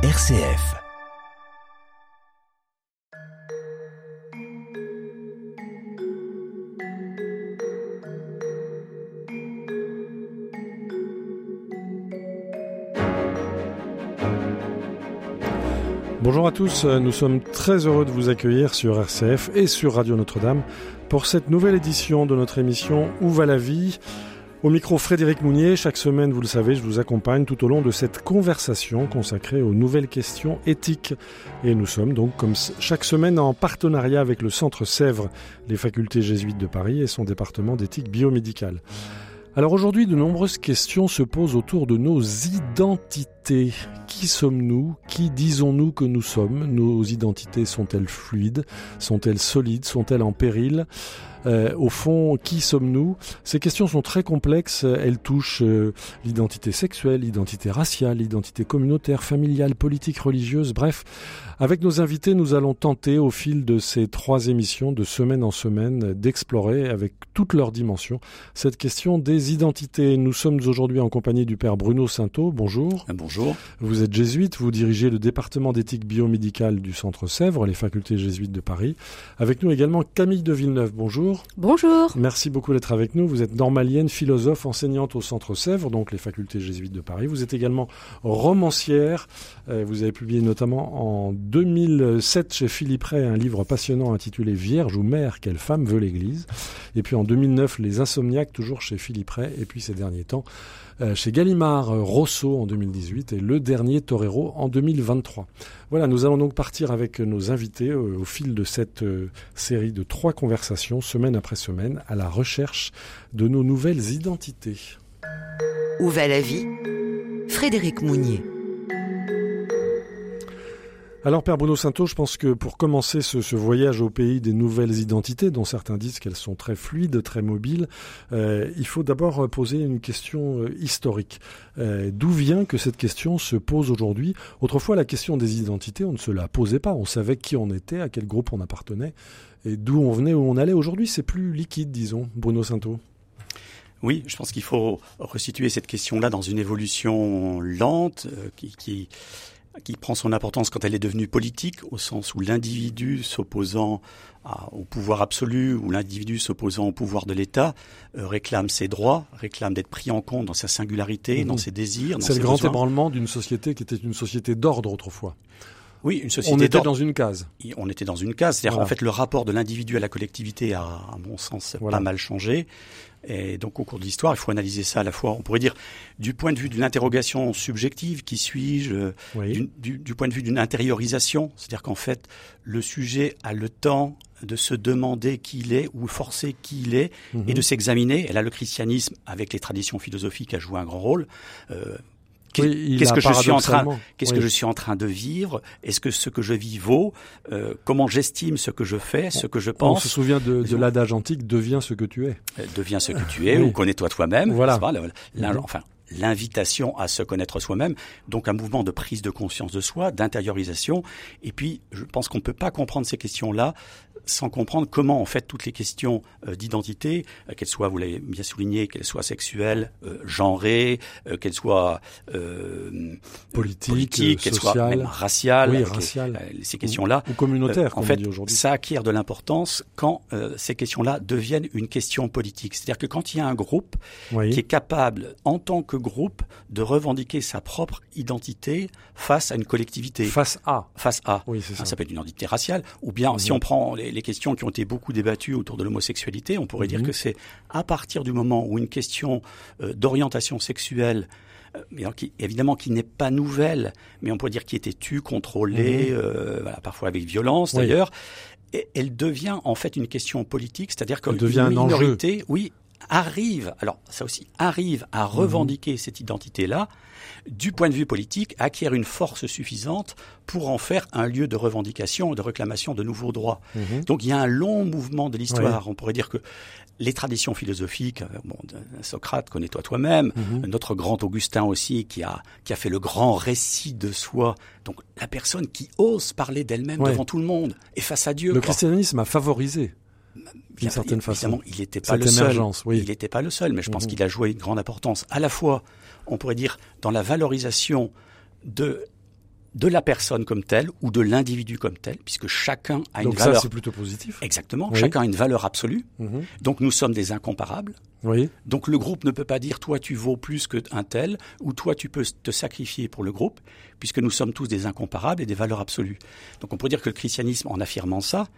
RCF. Bonjour à tous, nous sommes très heureux de vous accueillir sur RCF et sur Radio Notre-Dame pour cette nouvelle édition de notre émission Où va la vie? Au micro Frédéric Mounier, chaque semaine, vous le savez, je vous accompagne tout au long de cette conversation consacrée aux nouvelles questions éthiques. Et nous sommes donc, comme chaque semaine, en partenariat avec le Centre Sèvres, les facultés jésuites de Paris et son département d'éthique biomédicale. Alors aujourd'hui, de nombreuses questions se posent autour de nos identités. Qui sommes-nous? Qui disons-nous que nous sommes? Nos identités sont-elles fluides? Sont-elles solides? Sont-elles en péril? Euh, au fond, qui sommes-nous? Ces questions sont très complexes. Elles touchent euh, l'identité sexuelle, l'identité raciale, l'identité communautaire, familiale, politique, religieuse. Bref, avec nos invités, nous allons tenter au fil de ces trois émissions, de semaine en semaine, d'explorer avec toutes leurs dimensions cette question des identités. Nous sommes aujourd'hui en compagnie du père Bruno Sainteau. Bonjour. Euh, bonjour. Vous êtes jésuite, vous dirigez le département d'éthique biomédicale du Centre Sèvres, les facultés jésuites de Paris. Avec nous également Camille de Villeneuve. Bonjour. Bonjour. Merci beaucoup d'être avec nous. Vous êtes normalienne, philosophe, enseignante au Centre Sèvres, donc les facultés jésuites de Paris. Vous êtes également romancière. Euh, vous avez publié notamment en 2007 chez Philippe Ray un livre passionnant intitulé Vierge ou mère, quelle femme veut l'Église. Et puis en 2009, Les Insomniaques, toujours chez Philippe Ray. Et puis ces derniers temps, chez Gallimard euh, Rosso en 2018 et Le Dernier Torero en 2023. Voilà, nous allons donc partir avec nos invités euh, au fil de cette série de trois conversations, semaine après semaine, à la recherche de nos nouvelles identités. Où va la vie? Frédéric Mounier. Alors Père Bruno Santo, je pense que pour commencer ce, voyage au pays des nouvelles identités, dont certains disent qu'elles sont très fluides, très mobiles, euh, il faut d'abord poser une question euh, historique. Euh, d'où vient que cette question se pose aujourd'hui? Autrefois, la question des identités, on ne se la posait pas. On savait qui on était, à quel groupe on appartenait, et d'où on venait, où on allait. Aujourd'hui, c'est plus liquide, disons, Bruno Santo. Oui, je pense qu'il faut resituer cette question-là dans une évolution lente qui, qui qui prend son importance quand elle est devenue politique, au sens où l'individu s'opposant au pouvoir absolu ou l'individu s'opposant au pouvoir de l'État euh, réclame ses droits, réclame d'être pris en compte dans sa singularité, dans mhm. ses désirs. C'est le grand ébranlement d'une société qui était une société d'ordre autrefois. Oui, une société. On était dans une case. On était dans une case. C'est-à-dire, en fait, le rapport de l'individu à la collectivité a, à mon sens, pas mal changé. Et donc, au cours de l'histoire, il faut analyser ça à la fois, on pourrait dire, du point de vue d'une interrogation subjective, qui suis-je, euh, du, du, point de vue d'une intériorisation, c'est-à-dire qu'en fait, le sujet a le temps de se demander qui il est ou forcer qui il est et mhm. de s'examiner. Et là, le christianisme, avec les traditions philosophiques, a joué un grand rôle. Euh, Qu'est-ce que je suis en train, qu'est-ce que je suis en train de vivre? Est-ce que ce que je vis vaut? Euh, Comment j'estime ce que je fais, ce que je pense? On se souvient de, de l'adage antique deviens ce que tu es. Euh, deviens ce que tu es ou connais-toi toi-même. Voilà. Mhm. enfin, l'invitation à se connaître soi-même, donc un mouvement de prise de conscience de soi, d'intériorisation. Et puis, je pense qu'on ne peut pas comprendre ces questions-là sans comprendre comment en fait toutes les questions euh, d'identité, euh, qu'elles soient, vous l'avez bien souligné, qu'elles soient sexuelles, euh, genrées, qu'elles soient politiques, qu'elles soient même raciales, oui, ces questions-là, ou, communautaires, en fait, ça acquiert de l'importance quand ces questions-là deviennent une question politique. C'est-à-dire que quand il y a un groupe qui est capable, en tant que groupe, de revendiquer sa propre identité face à une collectivité, face à, face à, oui, ça. ça peut être une identité raciale, ou bien si on prend les les questions qui ont été beaucoup débattues autour de l'homosexualité, on pourrait dire mhm. que c'est à partir du moment où une question euh, d'orientation sexuelle euh, qui, évidemment qui n'est pas nouvelle, mais on pourrait dire qui était tue, contrôlée, mhm. euh, voilà, parfois avec violence d'ailleurs, elle devient en fait une question politique, c'est-à-dire devient minorité, oui, arrive, alors ça aussi, arrive à mhm. revendiquer cette identité-là, du point de vue politique, acquiert une force suffisante pour en faire un lieu de revendication et de réclamation de nouveaux droits. Mhm. Donc il y a un long mouvement de l'histoire. On pourrait dire que les traditions philosophiques, euh, bon, Socrate, connais-toi toi-même, mhm. notre grand Augustin aussi, qui a, qui a fait le grand récit de soi. Donc la personne qui ose parler d'elle-même devant tout le monde et face à Dieu. Le christianisme a favorisé d'une certaine façon. il n'était pas le seul. Il n'était pas le seul, mais je pense mhm. qu'il a joué une grande importance, à la fois, on pourrait dire, dans la valorisation de de la personne comme telle ou de l'individu comme tel, puisque chacun a une valeur. Ça, c'est plutôt positif. Exactement. Chacun a une valeur absolue. Mhm. Donc nous sommes des incomparables. Oui. Donc le groupe ne peut pas dire toi tu vaux plus qu'un tel ou toi tu peux te sacrifier pour le groupe, puisque nous sommes tous des incomparables et des valeurs absolues. Donc on peut dire que le christianisme, en affirmant ça,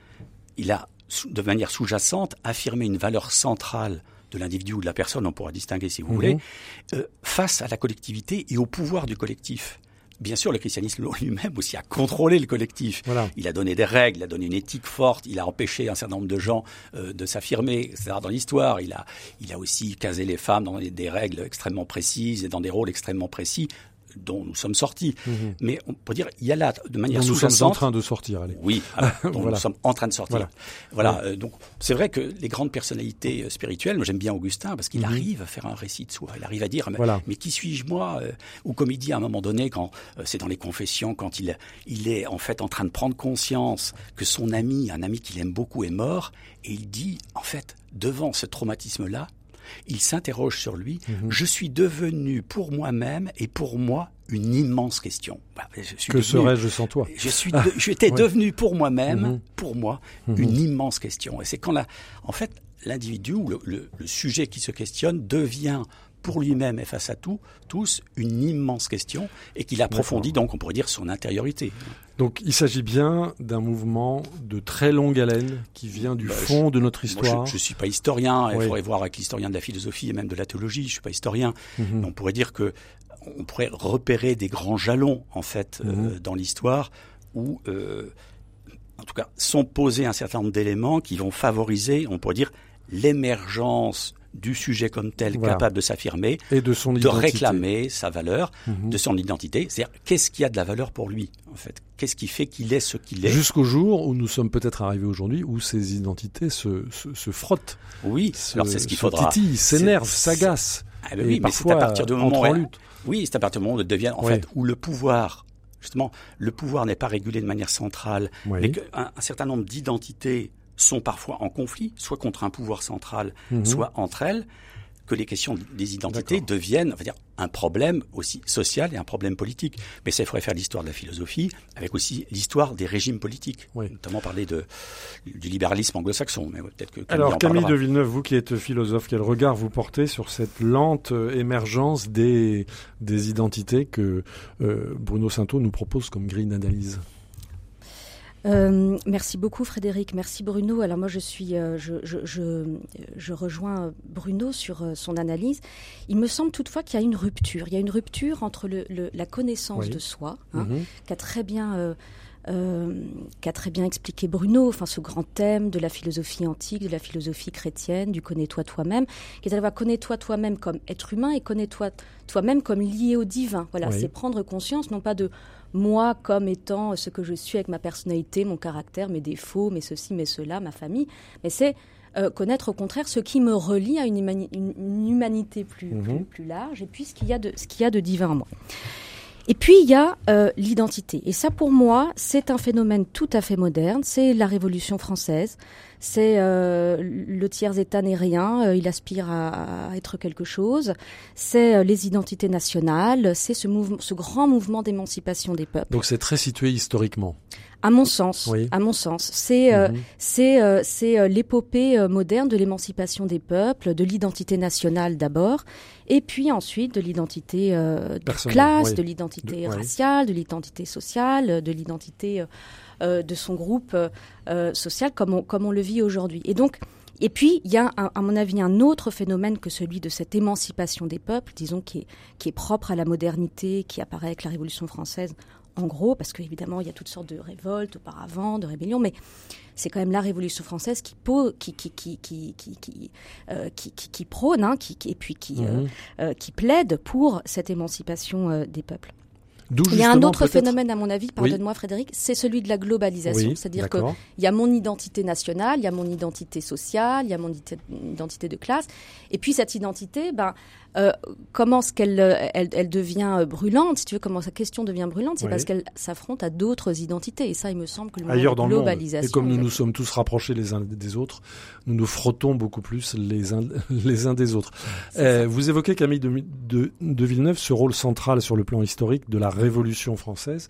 il a de manière sous-jacente affirmé une valeur centrale de l'individu ou de la personne, on pourra distinguer si vous mhm. voulez, euh, face à la collectivité et au pouvoir du collectif bien sûr, le christianisme lui-même aussi a contrôlé le collectif. Il a donné des règles, il a donné une éthique forte, il a empêché un certain nombre de gens euh, de s'affirmer. Dans l'histoire, il a, il a aussi casé les femmes dans des règles extrêmement précises et dans des rôles extrêmement précis dont nous sommes sortis. Mhm. Mais on peut dire, il y a là, de manière sous-jacente... Nous sommes en train de sortir, allez. Oui, nous sommes en train de sortir. Voilà. Euh, donc, c'est vrai que les grandes personnalités euh, spirituelles, moi j'aime bien Augustin, parce qu'il mhm. arrive à faire un récit de soi. Il arrive à dire, mais, qui suis-je moi euh, Ou comme il dit à un moment donné, quand c'est dans les confessions, quand il, il est en fait en train de prendre conscience que son ami, un ami qu'il aime beaucoup, est mort, et il dit, en fait, devant ce traumatisme-là, il s'interroge sur lui. Mhm. Je suis devenu pour moi-même et pour moi une immense question. Bah, que serais-je sans toi Je suis, j'étais devenu pour moi-même, mhm. pour moi, mhm. une immense question. Et c'est quand la, en fait, l'individu ou le, sujet qui se questionne devient pour lui-même et face à tout, tous, une immense question et qu'il approfondit donc, on pourrait dire, son intériorité. Donc il s'agit bien d'un mouvement de très longue haleine qui vient du bah, fond de notre histoire. je ne suis pas historien, il faudrait voir avec l'historien de la philosophie et même de la théologie, je ne suis pas historien. Mhm. On pourrait dire que on pourrait repérer des grands jalons en fait euh, mhm. dans l'histoire où euh, en tout cas sont posés un certain nombre d'éléments qui vont favoriser, on pourrait dire, l'émergence du sujet comme tel capable de s'affirmer et de son de réclamer sa valeur, mhm. de son identité. C'est-à-dire qu'est-ce qui a de la valeur pour lui en fait? Qu'est-ce qui fait qu'il est ce qu'il est? Jusqu'au jour où nous sommes peut-être arrivés aujourd'hui où ces identités se, se, frottent. Oui, alors c'est ce qu'il faudra. s'énervent, s'agacent. Ah ben oui, mais c'est à partir du moment où, oui, c'est à partir du moment où devient en fait où le pouvoir justement le pouvoir n'est pas régulé de manière centrale, mais qu'un un certain nombre d'identités sont parfois en conflit, soit contre un pouvoir central, mhm. soit entre elles, que les questions des identités deviennent dire, un problème aussi social et un problème politique. Mais ça, il faudrait faire l'histoire de la philosophie avec aussi l'histoire des régimes politiques, notamment parler de, du libéralisme anglo-saxon. Mais peut-être que Alors Camille de Villeneuve, vous qui êtes philosophe, quel regard vous portez sur cette lente émergence des, des identités que euh, Bruno Sainteau nous propose comme grille d'analyse? Euh, merci beaucoup Frédéric, merci Bruno. Alors moi je suis, euh, je, je, je, je, rejoins Bruno sur euh, son analyse. Il me semble toutefois qu'il y a une rupture. Il y a une rupture entre le, le, la connaissance de soi, hein, mhm. qu'a très bien euh, qu'a très bien expliqué Bruno, enfin ce grand thème de la philosophie antique, de la philosophie chrétienne, du connais-toi toi-même, qui est à la fois connais-toi toi-même comme être humain et connais-toi toi-même comme lié au divin. Voilà, c'est prendre conscience non pas de moi comme étant ce que je suis avec ma personnalité, mon caractère, mes défauts, mes ceci, mes cela, ma famille, mais c'est euh, connaître au contraire ce qui me relie à une, humanité mhm. plus, large et puis ce qu'il y, a de, ce qu'il y a de divin en moi. Et puis il y a euh, l'identité. Et ça pour moi, c'est un phénomène tout à fait moderne. C'est la Révolution française. C'est euh, le tiers-État n'est rien, euh, il aspire à, être quelque chose. C'est les identités nationales, c'est ce grand mouvement d'émancipation des peuples. Donc c'est très situé historiquement. À mon sens, oui. à mon sens, c'est mhm. c'est c'est l'épopée moderne de l'émancipation des peuples, de l'identité nationale d'abord, et puis ensuite de l'identité de classe, de l'identité raciale, de l'identité sociale, de l'identité euh, de son groupe euh, euh, social comme on, comme on le vit aujourd'hui. Et donc, et puis, il y a, à mon avis, un autre phénomène que celui de cette émancipation des peuples, disons, qui est, qui est propre à la modernité, qui apparaît avec la Révolution française, en gros, parce qu'évidemment, il y a toutes sortes de révoltes auparavant, de rébellions, mais c'est quand même la Révolution française qui, prône et puis mhm. euh, euh, qui plaide pour cette émancipation euh, des peuples. Il y a un autre phénomène, à mon avis, pardonne-moi Frédéric, c'est celui de la globalisation. C'est-à-dire qu'il y a mon identité nationale, il y a mon identité sociale, il y a mon identité de classe. Et puis cette identité, ben, euh, comment ce qu'elle euh, elle, devient euh, brûlante, si tu veux, comment sa question devient brûlante, c'est parce qu'elle s'affronte à d'autres identités. Et ça, il me semble que le Ailleurs dans globalisation. Le monde. Et comme nous nous sommes tous rapprochés les uns des autres, nous nous frottons beaucoup plus les uns, les uns des autres. vous évoquez, Camille de, de, de, Villeneuve, ce rôle central sur le plan historique de la Révolution française.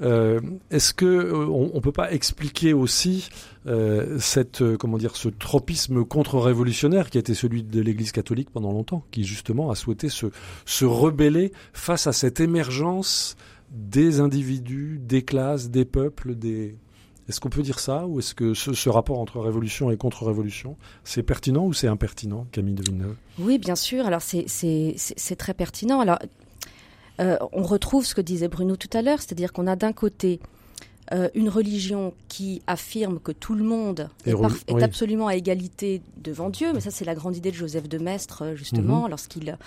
Euh, est-ce que euh, on, peut pas expliquer aussi euh, cette comment dire ce tropisme contre-révolutionnaire qui a été celui de l'Église catholique pendant longtemps, qui justement a souhaité se se rebeller face à cette émergence des individus, des classes, des peuples, est-ce qu'on peut dire ça ou est-ce que ce, rapport entre révolution et contre-révolution, c'est pertinent ou c'est impertinent, Camille de Villeneuve? Oui, bien sûr. Alors c'est très pertinent. Alors euh, on retrouve ce que disait Bruno tout à l'heure, c'est-à-dire qu'on a d'un côté euh, une religion qui affirme que tout le monde est, absolument à égalité devant Dieu, mais ça c'est la grande idée de Joseph de Maistre justement mhm. lorsqu'il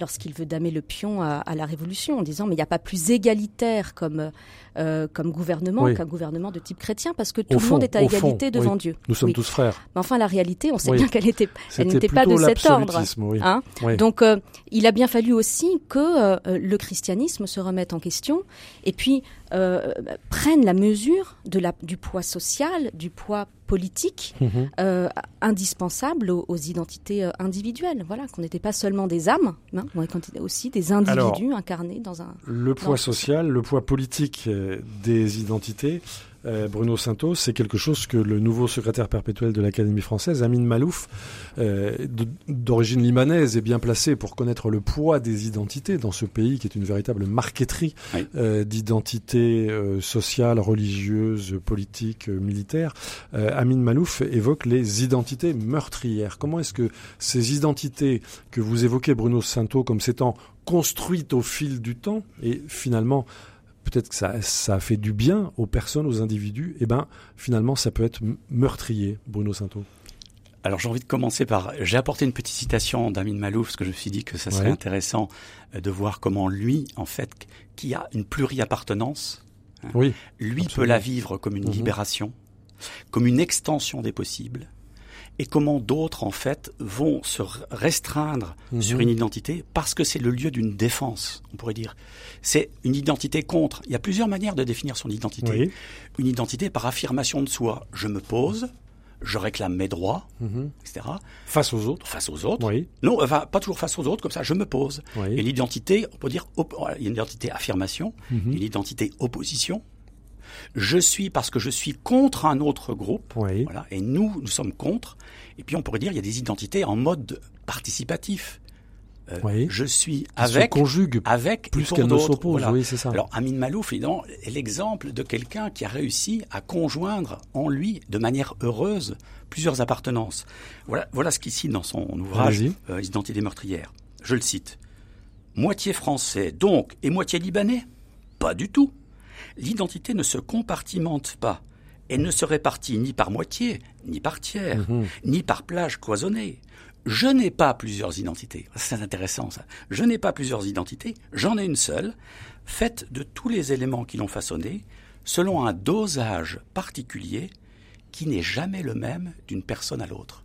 lorsqu'il veut damer le pion à, la Révolution en disant mais il n'y a pas plus égalitaire comme, euh, comme gouvernement qu'un gouvernement de type chrétien parce que tout le monde est à égalité devant Dieu. Nous sommes tous frères. Mais enfin la réalité, on sait bien qu'elle était, elle n'était pas de cet ordre. Hein Donc euh, il a bien fallu aussi que euh, le christianisme se remette en question et puis prenne la mesure de la, du poids social, du poids politique mhm. euh, indispensable aux, identités euh, individuelles. Voilà, qu'on n'était pas seulement des âmes, hein, qu'on était aussi des individus incarnés dans un. Le poids social, le poids politique euh, des identités. Euh, Bruno Santos, c'est quelque chose que le nouveau secrétaire perpétuel de l'Académie française, Amin Malouf, euh, d'origine libanaise, est bien placé pour connaître le poids des identités dans ce pays qui est une véritable marqueterie euh, d'identités sociales, religieuses, politiques, militaires. Amin Malouf évoque les identités meurtrières. Comment est-ce que ces identités que vous évoquez, Bruno Santos, comme s'étant construites au fil du temps et finalement peut-être que ça, ça a fait du bien aux personnes, aux individus, et eh ben finalement ça peut être meurtrier, Bruno Santo. Alors j'ai envie de commencer par, j'ai apporté une petite citation d'Amin Malouf, parce que je me suis dit que ça serait intéressant euh, de voir comment lui, en fait, qui a une pluriappartenance, hein, oui, lui peut la vivre comme une mhm. libération, comme une extension des possibles, et comment d'autres, en fait, vont se restreindre mhm. sur une identité parce que c'est le lieu d'une défense, on pourrait dire. C'est une identité contre. Il y a plusieurs manières de définir son identité. Une identité par affirmation de soi. Je me pose, je réclame mes droits, mhm. etc. Face aux autres Face aux autres. Oui. Non, enfin, pas toujours face aux autres, comme ça, je me pose. Et l'identité, on peut dire, il y a une identité affirmation, mhm. une identité opposition, je suis parce que je suis contre un autre groupe. Voilà, et nous, nous sommes contre. Et puis on pourrait dire il y a des identités en mode participatif. Euh, je suis avec, conjugue avec plus qu'elle ne s'oppose. Oui, c'est ça. Alors Amin Malouf est l'exemple de quelqu'un qui a réussi à conjoindre en lui, de manière heureuse, plusieurs appartenances. Voilà, voilà ce qu'il cite dans son ouvrage euh, Identité meurtrière. Je le cite. Moitié français, donc, et moitié libanais? Pas du tout l'identité ne se compartimente pas. Elle ne se répartit ni par moitié, ni par tiers, mhm. ni par plage cloisonnée. Je n'ai pas plusieurs identités. C'est intéressant ça. Je n'ai pas plusieurs identités, j'en ai une seule, faite de tous les éléments qui l'ont façonnée, selon un dosage particulier qui n'est jamais le même d'une personne à l'autre.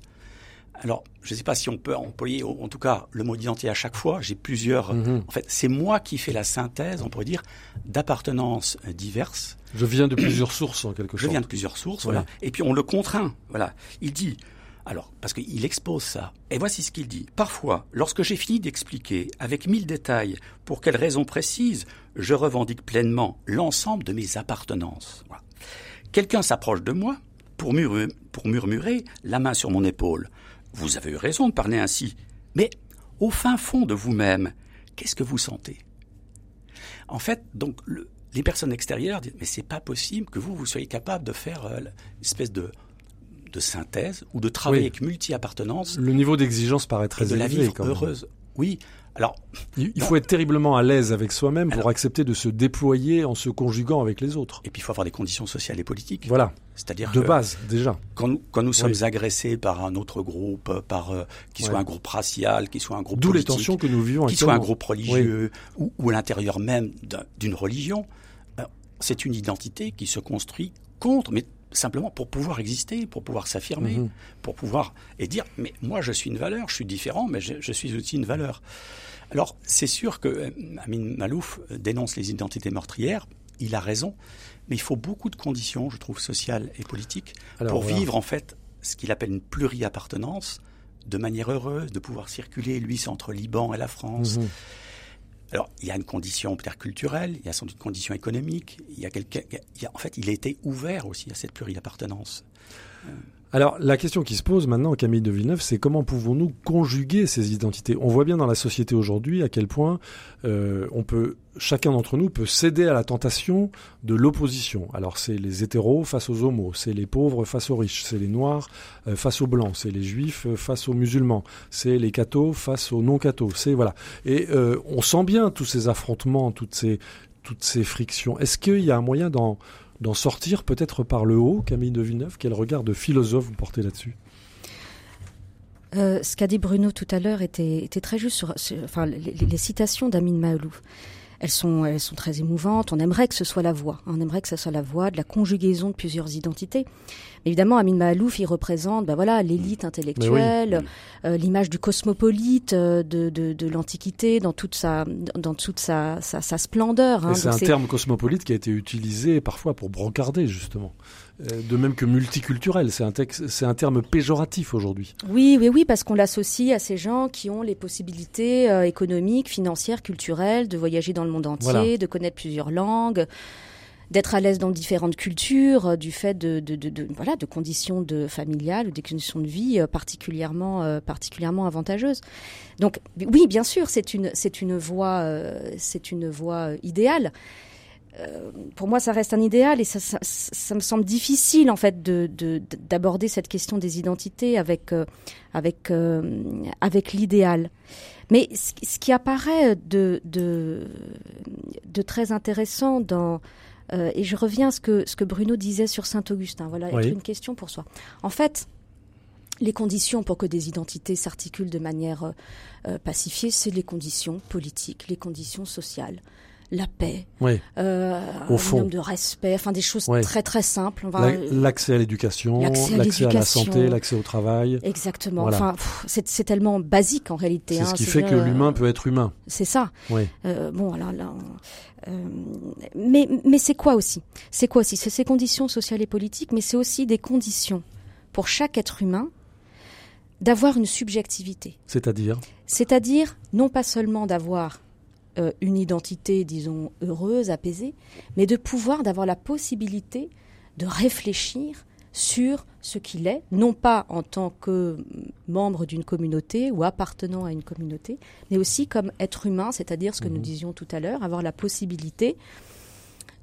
Alors, je ne sais pas si on peut employer, en tout cas, le mot d'identité à chaque fois. J'ai plusieurs. Mhm. En fait, c'est moi qui fais la synthèse, on pourrait dire, d'appartenances diverses. Je viens de plusieurs sources, en quelque sorte. Je viens de plusieurs sources, voilà. Et puis on le contraint, voilà. Il dit, alors, parce qu'il expose ça. Et voici ce qu'il dit. Parfois, lorsque j'ai fini d'expliquer avec mille détails pour quelles raisons précises je revendique pleinement l'ensemble de mes appartenances, quelqu'un s'approche de moi pour murmurer, la main sur mon épaule. Vous avez eu raison de parler ainsi. Mais au fin fond de vous-même, qu'est-ce que vous sentez? En fait, donc, les personnes extérieures disent mais c'est pas possible que vous vous soyez capable de faire euh, une espèce de de synthèse ou de travailler avec multi-appartenance. Le niveau d'exigence paraît très élevé. De la vivre heureuse. Oui, alors, il faut être terriblement à l'aise avec soi-même pour accepter de se déployer en se conjuguant avec les autres. Et puis il faut avoir des conditions sociales et politiques. Voilà. C'est-à-dire de base déjà. Quand nous, quand nous sommes agressés par un autre groupe, par euh, qui soit un groupe racial, qui soit un groupe d'où les tensions que nous vivons, qui soit un groupe religieux ou, ou, à l'intérieur même d'une religion, euh, c'est une identité qui se construit contre, mais simplement pour pouvoir exister, pour pouvoir s'affirmer, mhm. pour pouvoir et dire mais moi je suis une valeur, je suis différent, mais je, suis aussi une valeur. Alors c'est sûr que euh, Amin Malouf euh, dénonce les identités meurtrières, il a raison, mais il faut beaucoup de conditions, je trouve, sociales et politiques pour vivre en fait ce qu'il appelle une pluriappartenance de manière heureuse, de pouvoir circuler. Lui, c'est entre Liban et la France. Mhm. Alors, il y a une condition peut-être culturelle, il y a sans doute une condition économique, il y a en fait, il a été ouvert aussi à cette pluriappartenance. Alors la question qui se pose maintenant, Camille de Villeneuve, c'est comment pouvons-nous conjuguer ces identités? On voit bien dans la société aujourd'hui à quel point euh, on peut, chacun d'entre nous peut céder à la tentation de l'opposition. Alors c'est les hétéros face aux homos, c'est les pauvres face aux riches, c'est les noirs euh, face aux blancs, c'est les juifs euh, face aux musulmans, c'est les cathos face aux non-cathos. C'est voilà. Et on sent bien tous ces affrontements, toutes ces toutes ces frictions. Est-ce qu'il y a un moyen d'en d'en sortir peut-être par le haut, Camille de Villeneuve Quel regard de philosophe vous portez là-dessus? Euh, ce qu'a dit Bruno tout à l'heure était, très juste sur, les, citations d'Amin Maalouf. Elles sont, elles sont très émouvantes. On aimerait que ce soit la voix. On aimerait que ce soit la voix de la conjugaison de plusieurs identités. Évidemment, Amin Mahalouf, il représente ben voilà, l'élite intellectuelle, euh, l'image du cosmopolite euh, de, de, de l'Antiquité dans toute sa, dans toute sa, sa, sa splendeur. Hein. C'est un terme cosmopolite qui a été utilisé parfois pour brocarder, justement. Euh, de même que multiculturel, c'est un, c'est un terme péjoratif aujourd'hui. Oui, oui, oui, parce qu'on l'associe à ces gens qui ont les possibilités économiques, financières, culturelles, de voyager dans le monde entier, de connaître plusieurs langues d'être à l'aise dans différentes cultures, euh, du fait de, de, de, voilà de conditions de familiales ou des conditions de vie euh, particulièrement euh, particulièrement avantageuses. Donc oui, bien sûr, c'est une c'est une voie c'est une voie idéale. Pour moi, ça reste un idéal et ça, ça, ça me semble difficile en fait de d'aborder cette question des identités avec avec avec l'idéal. Mais ce, ce, qui apparaît de, de, de très intéressant dans euh, et je reviens à ce que, ce que Bruno disait sur Saint-Augustin. Voilà, une question pour soi. En fait, les conditions pour que des identités s'articulent de manière euh, euh, pacifiée, c'est les conditions politiques, les conditions sociales la paix, oui. euh, Au fond. de respect, enfin des choses très très simples. L'accès à l'éducation, l'accès à, la santé, l'accès au travail. Exactement. Enfin, c'est tellement basique en réalité. C'est ce hein, qui fait que l'humain peut être humain. C'est ça. Oui. Euh, bon, alors là, euh, mais mais c'est quoi aussi? C'est quoi aussi? C'est ces conditions sociales et politiques, mais c'est aussi des conditions pour chaque être humain d'avoir une subjectivité. C'est-à-dire? C'est-à-dire non pas seulement d'avoir euh, une identité, disons, heureuse, apaisée, mais de pouvoir, d'avoir la possibilité de réfléchir sur ce qu'il est, non pas en tant que membre d'une communauté ou appartenant à une communauté, mais aussi comme être humain, c'est-à-dire ce que nous mhm. disions tout à l'heure, avoir la possibilité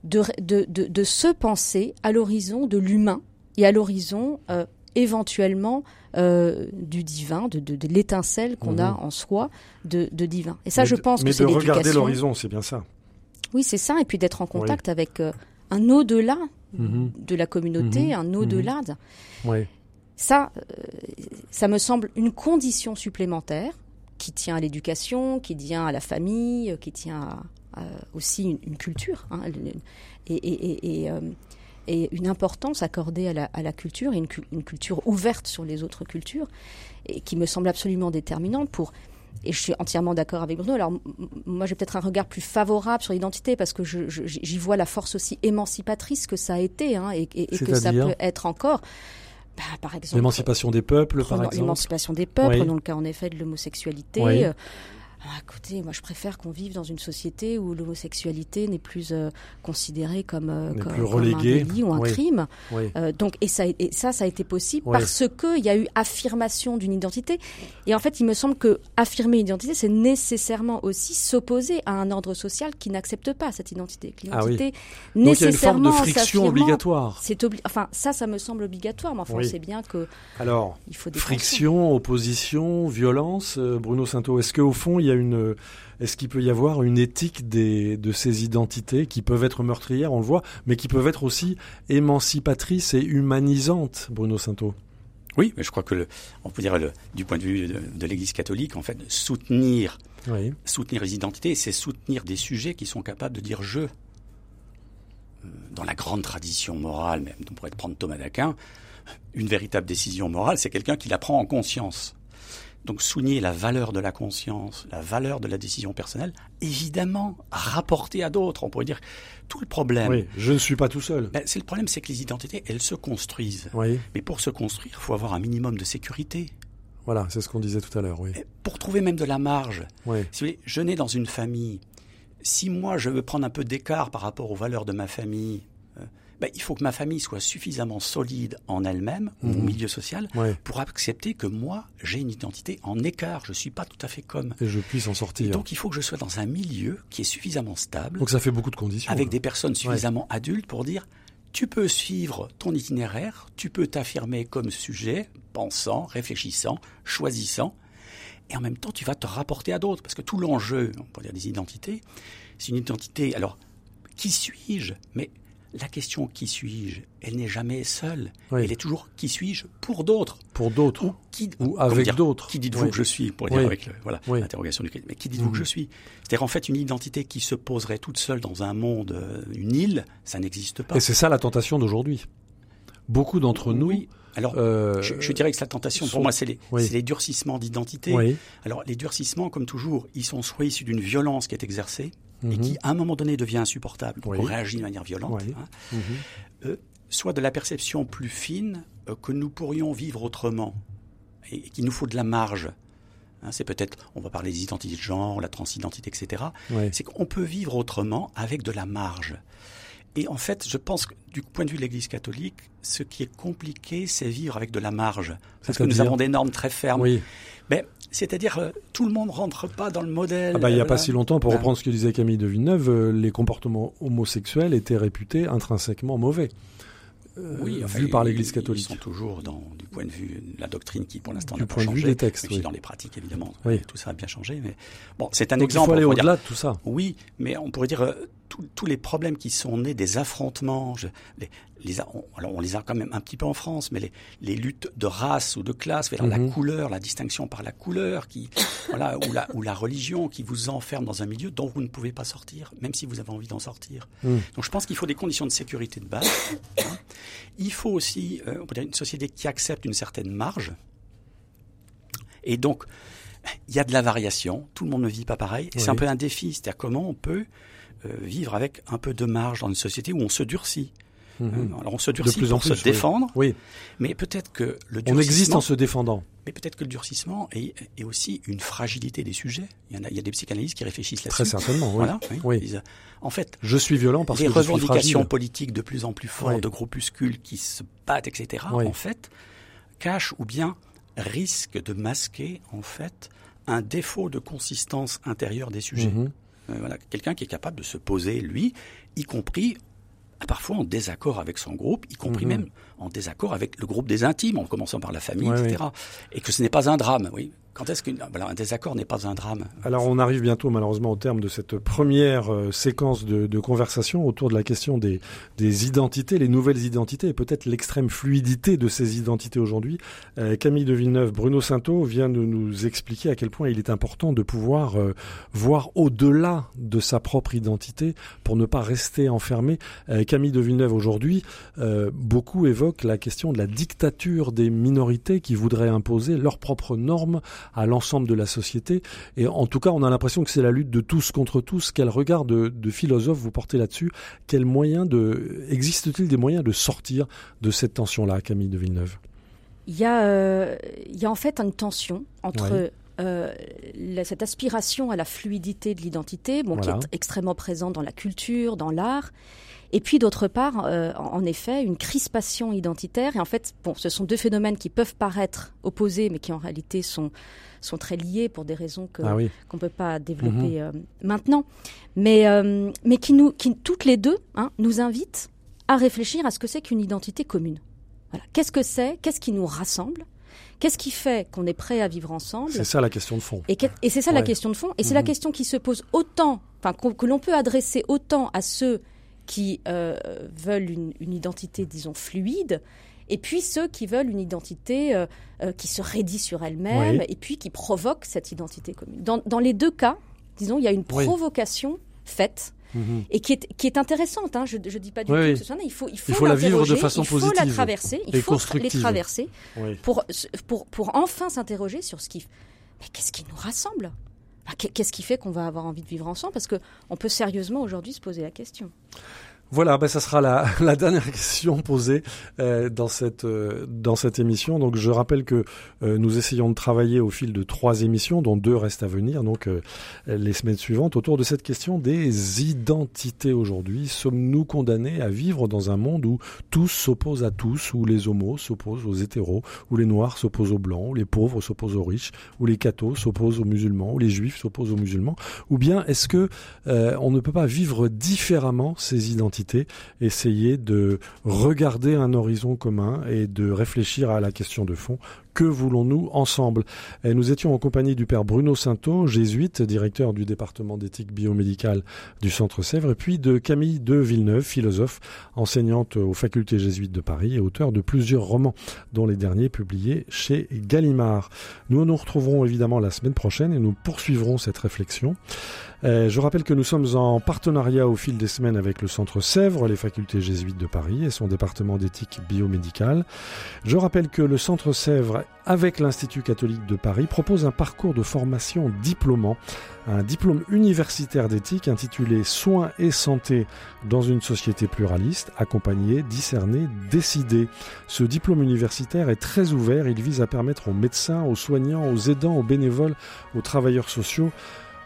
de, de, de, se penser à l'horizon de l'humain et à l'horizon euh, éventuellement euh, du divin, de, de, l'étincelle qu'on a mhm. en soi de, divin. Et ça, je pense que c'est. Mais de regarder l'horizon, c'est bien ça. Oui, c'est ça, et puis d'être en contact avec euh, un au-delà mhm. de la communauté, mhm. un au-delà. Oui. Ça, euh, ça me semble une condition supplémentaire qui tient à l'éducation, qui tient à la famille, qui tient à, aussi une, culture. Hein, et, et, et et une importance accordée à la, à la culture, et une, une, culture ouverte sur les autres cultures, et qui me semble absolument déterminante pour... Et je suis entièrement d'accord avec Bruno. Alors moi, j'ai peut-être un regard plus favorable sur l'identité parce que j'y vois la force aussi émancipatrice que ça a été hein, et, et, que ça peut être encore. Bah, par exemple, l'émancipation des peuples, par exemple. L'émancipation des peuples, dans le cas en effet de l'homosexualité. Euh, ah, écoutez, moi je préfère qu'on vive dans une société où l'homosexualité n'est plus euh, considérée comme, euh, comme, un délit ou un crime. Euh, donc, et ça, et ça, ça a été possible parce qu'il y a eu affirmation d'une identité. Et en fait, il me semble que affirmer une identité, c'est nécessairement aussi s'opposer à un ordre social qui n'accepte pas cette identité. L'identité, ah nécessairement, donc il y a une forme de friction obligatoire. C'est enfin, ça, ça me semble obligatoire, mais enfin, on sait bien que. Alors, il faut des friction, opposition, violence. Bruno Sainto, est-ce qu'au fond, il y a une, est-ce qu'il peut y avoir une éthique des, de ces identités qui peuvent être meurtrières, on le voit, mais qui peuvent être aussi émancipatrices et humanisantes, Bruno Sainto Oui, mais je crois que, le, on peut dire, le, du point de vue de, l'Église catholique, en fait, soutenir, soutenir les identités, c'est soutenir des sujets qui sont capables de dire je. Euh, dans la grande tradition morale, même, on pourrait prendre Thomas d'Aquin, une véritable décision morale, c'est quelqu'un qui la prend en conscience. Donc souligner la valeur de la conscience, la valeur de la décision personnelle, évidemment rapporter à d'autres. On pourrait dire tout le problème. Oui, je ne suis pas tout seul. Ben, c'est le problème, c'est que les identités, elles se construisent. Oui. Mais pour se construire, il faut avoir un minimum de sécurité. Voilà, c'est ce qu'on disait tout à l'heure. Oui. Pour trouver même de la marge. Oui. Si vous voulez, je nais dans une famille si moi je veux prendre un peu d'écart par rapport aux valeurs de ma famille, ben, il faut que ma famille soit suffisamment solide en elle-même, mon mhm. milieu social, pour accepter que moi, j'ai une identité en écart. Je ne suis pas tout à fait comme. Et je puisse en sortir. donc, il faut que je sois dans un milieu qui est suffisamment stable. Donc, ça fait beaucoup de conditions. Avec des personnes suffisamment adultes pour dire tu peux suivre ton itinéraire, tu peux t'affirmer comme sujet, pensant, réfléchissant, choisissant, et en même temps, tu vas te rapporter à d'autres. Parce que tout l'enjeu, on peut dire des identités, c'est une identité. Alors, qui suis-je? Mais la question qui suis-je, elle n'est jamais seule. Elle est toujours qui suis-je pour d'autres? Pour d'autres. Ou, qui, ou avec d'autres. Qui dites-vous que je suis Pour dire avec voilà, l'interrogation du Mais qui dites-vous que je suis? C'est-à-dire en fait une identité qui se poserait toute seule dans un monde, euh, une île, ça n'existe pas. Et c'est ça la tentation d'aujourd'hui. Beaucoup d'entre nous. Alors, euh, je, dirais que la tentation, pour moi, c'est les, les, durcissements d'identité. Alors, les durcissements, comme toujours, ils sont soit issus d'une violence qui est exercée, et mhm. qui, à un moment donné, devient insupportable. On réagit de manière violente. Hein. Mhm. Euh, soit de la perception plus fine euh, que nous pourrions vivre autrement et, qu'il nous faut de la marge. Hein. c'est peut-être, on va parler des identités de genre, la transidentité, etc. C'est qu'on peut vivre autrement avec de la marge. Et en fait, je pense que du point de vue de l'Église catholique, ce qui est compliqué, c'est vivre avec de la marge. Parce que nous avons des normes très fermes. Oui. Mais c'est-à-dire, euh, tout le monde rentre pas dans le modèle. Ah bah, il n'y a pas si longtemps, pour reprendre ce que disait Camille de Villeneuve, euh, les comportements homosexuels étaient réputés intrinsèquement mauvais. Euh, oui, vu par l'Église catholique. Ils sont toujours dans, du point de vue de la doctrine qui, pour l'instant, n'a pas changé. Du point de vue des textes, oui. dans les pratiques, évidemment. Oui. Tout ça a bien changé. Mais bon, c'est un exemple. Il faut aller au-delà de tout ça. Oui, mais on pourrait dire tous les problèmes qui sont nés des affrontements, les, les, on, alors on les a quand même un petit peu en France, mais les, les luttes de race ou de classe, la mhm. couleur, la distinction par la couleur, qui, voilà, ou, la, ou la religion qui vous enferme dans un milieu dont vous ne pouvez pas sortir, même si vous avez envie d'en sortir. Mhm. Donc je pense qu'il faut des conditions de sécurité de base. Hein. Il faut aussi euh, on peut dire une société qui accepte une certaine marge. Et donc, il y a de la variation, tout le monde ne vit pas pareil, et c'est un peu un défi, c'est-à-dire comment on peut vivre avec un peu de marge dans une société où on se durcit. Mhm. Alors on se durcit pour se défendre, oui. mais peut-être que le durcissement... On existe en se défendant. Mais peut-être que le durcissement est, est, aussi une fragilité des sujets. Il y, en a, il y a des psychanalystes qui réfléchissent là-dessus. Très certainement, oui. oui. en fait, je suis violent parce que. Les revendications politiques de plus en plus fortes, de groupuscules qui se battent, etc., en fait, cachent ou bien risquent de masquer, en fait, un défaut de consistance intérieure des sujets. Mhm. Euh, voilà, quelqu'un qui est capable de se poser, lui, y compris parfois en désaccord avec son groupe, y compris mhm. même en désaccord avec le groupe des intimes, en commençant par la famille, etc. Et que ce n'est pas un drame, oui. Quand est-ce qu'un désaccord n'est pas un drame Alors on arrive bientôt malheureusement au terme de cette première euh, séquence de, de, conversation autour de la question des, des identités, les nouvelles identités et peut-être l'extrême fluidité de ces identités aujourd'hui. Euh, Camille de Villeneuve, Bruno Sainteau vient de nous expliquer à quel point il est important de pouvoir euh, voir au-delà de sa propre identité pour ne pas rester enfermé. Camille de Villeneuve aujourd'hui, beaucoup évoquent la question de la dictature des minorités qui voudraient imposer leurs propres normes à l'ensemble de la société. Et en tout cas, on a l'impression que c'est la lutte de tous contre tous. Quel regard de, de philosophe vous portez là-dessus Quel moyen de existe-t-il des moyens de sortir de cette tension-là, Camille de Villeneuve? Il y, a, euh, il y a en fait une tension entre euh, cette aspiration à la fluidité de l'identité, bon, qui est extrêmement présente dans la culture, dans l'art, et puis d'autre part, euh, en effet, une crispation identitaire. Et en fait, bon, ce sont deux phénomènes qui peuvent paraître opposés, mais qui en réalité sont sont très liés pour des raisons que ah qu'on peut pas développer mhm. euh, maintenant, mais euh, mais qui nous qui toutes les deux hein, nous invitent à réfléchir à ce que c'est qu'une identité commune. Voilà. Qu'est-ce que c'est? Qu'est-ce qui nous rassemble? Qu'est-ce qui fait qu'on est prêt à vivre ensemble C'est ça la question de fond. Et, et c'est ça la question de fond. Et c'est la mhm. question qui se pose autant, enfin que l'on peut adresser autant à ceux qui euh, veulent une, identité, disons, fluide, et puis ceux qui veulent une identité euh, euh, qui se raidit sur elle-même, et puis qui provoque cette identité commune. Dans, les deux cas, disons, il y a une provocation faite. Et qui est, qui est intéressante, hein. je ne dis pas du tout que ce soit il faut, il faut, il faut la vivre de façon positive. Il faut la traverser, il faut les traverser pour, pour, pour enfin s'interroger sur ce qui, mais qu'est-ce qui nous rassemble? Qu'est-ce qui fait qu'on va avoir envie de vivre ensemble? Parce qu'on peut sérieusement aujourd'hui se poser la question. Voilà, ben ça sera la, dernière question posée euh, dans cette euh, dans cette émission. Donc je rappelle que euh, nous essayons de travailler au fil de trois émissions, dont deux restent à venir, donc les semaines suivantes, autour de cette question des identités aujourd'hui. Sommes-nous condamnés à vivre dans un monde où tous s'opposent à tous, où les homos s'opposent aux hétéros, où les noirs s'opposent aux blancs, où les pauvres s'opposent aux riches, où les cathos s'opposent aux musulmans, où les juifs s'opposent aux musulmans, ou bien est-ce que on ne peut pas vivre différemment ces identités? Essayer de regarder un horizon commun et de réfléchir à la question de fond que voulons-nous ensemble? Nous étions en compagnie du père Bruno Sainteau, jésuite, directeur du département d'éthique biomédicale du Centre Sèvres, et puis de Camille de Villeneuve, philosophe, enseignante aux facultés jésuites de Paris et auteur de plusieurs romans, dont les derniers publiés chez Gallimard. Nous nous retrouverons évidemment la semaine prochaine et nous poursuivrons cette réflexion. Je rappelle que nous sommes en partenariat au fil des semaines avec le Centre Sèvres, les facultés jésuites de Paris et son département d'éthique biomédicale. Je rappelle que le Centre Sèvres avec l'Institut catholique de Paris, propose un parcours de formation diplômant, un diplôme universitaire d'éthique intitulé Soins et santé dans une société pluraliste, accompagné, discerné, décidé. Ce diplôme universitaire est très ouvert, il vise à permettre aux médecins, aux soignants, aux aidants, aux bénévoles, aux travailleurs sociaux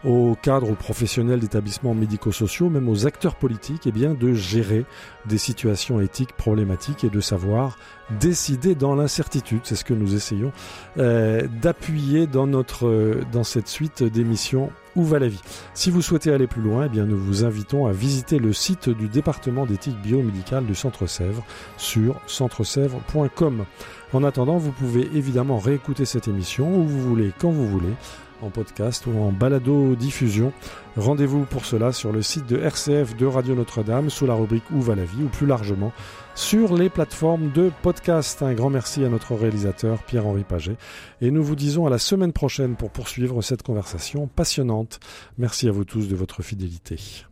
aux cadres, aux professionnels d'établissements médico-sociaux, même aux acteurs politiques, eh bien, de gérer des situations éthiques problématiques et de savoir décider dans l'incertitude. C'est ce que nous essayons euh, d'appuyer dans notre dans cette suite d'émissions Où va la vie? Si vous souhaitez aller plus loin, eh bien, nous vous invitons à visiter le site du département d'éthique biomédicale du Centre Sèvres sur centresèvres.com. En attendant, vous pouvez évidemment réécouter cette émission où vous voulez, quand vous voulez en podcast ou en balado-diffusion. Rendez-vous pour cela sur le site de RCF de Radio Notre-Dame sous la rubrique Où va la vie ou plus largement sur les plateformes de podcast. Un grand merci à notre réalisateur Pierre-Henri Paget et nous vous disons à la semaine prochaine pour poursuivre cette conversation passionnante. Merci à vous tous de votre fidélité.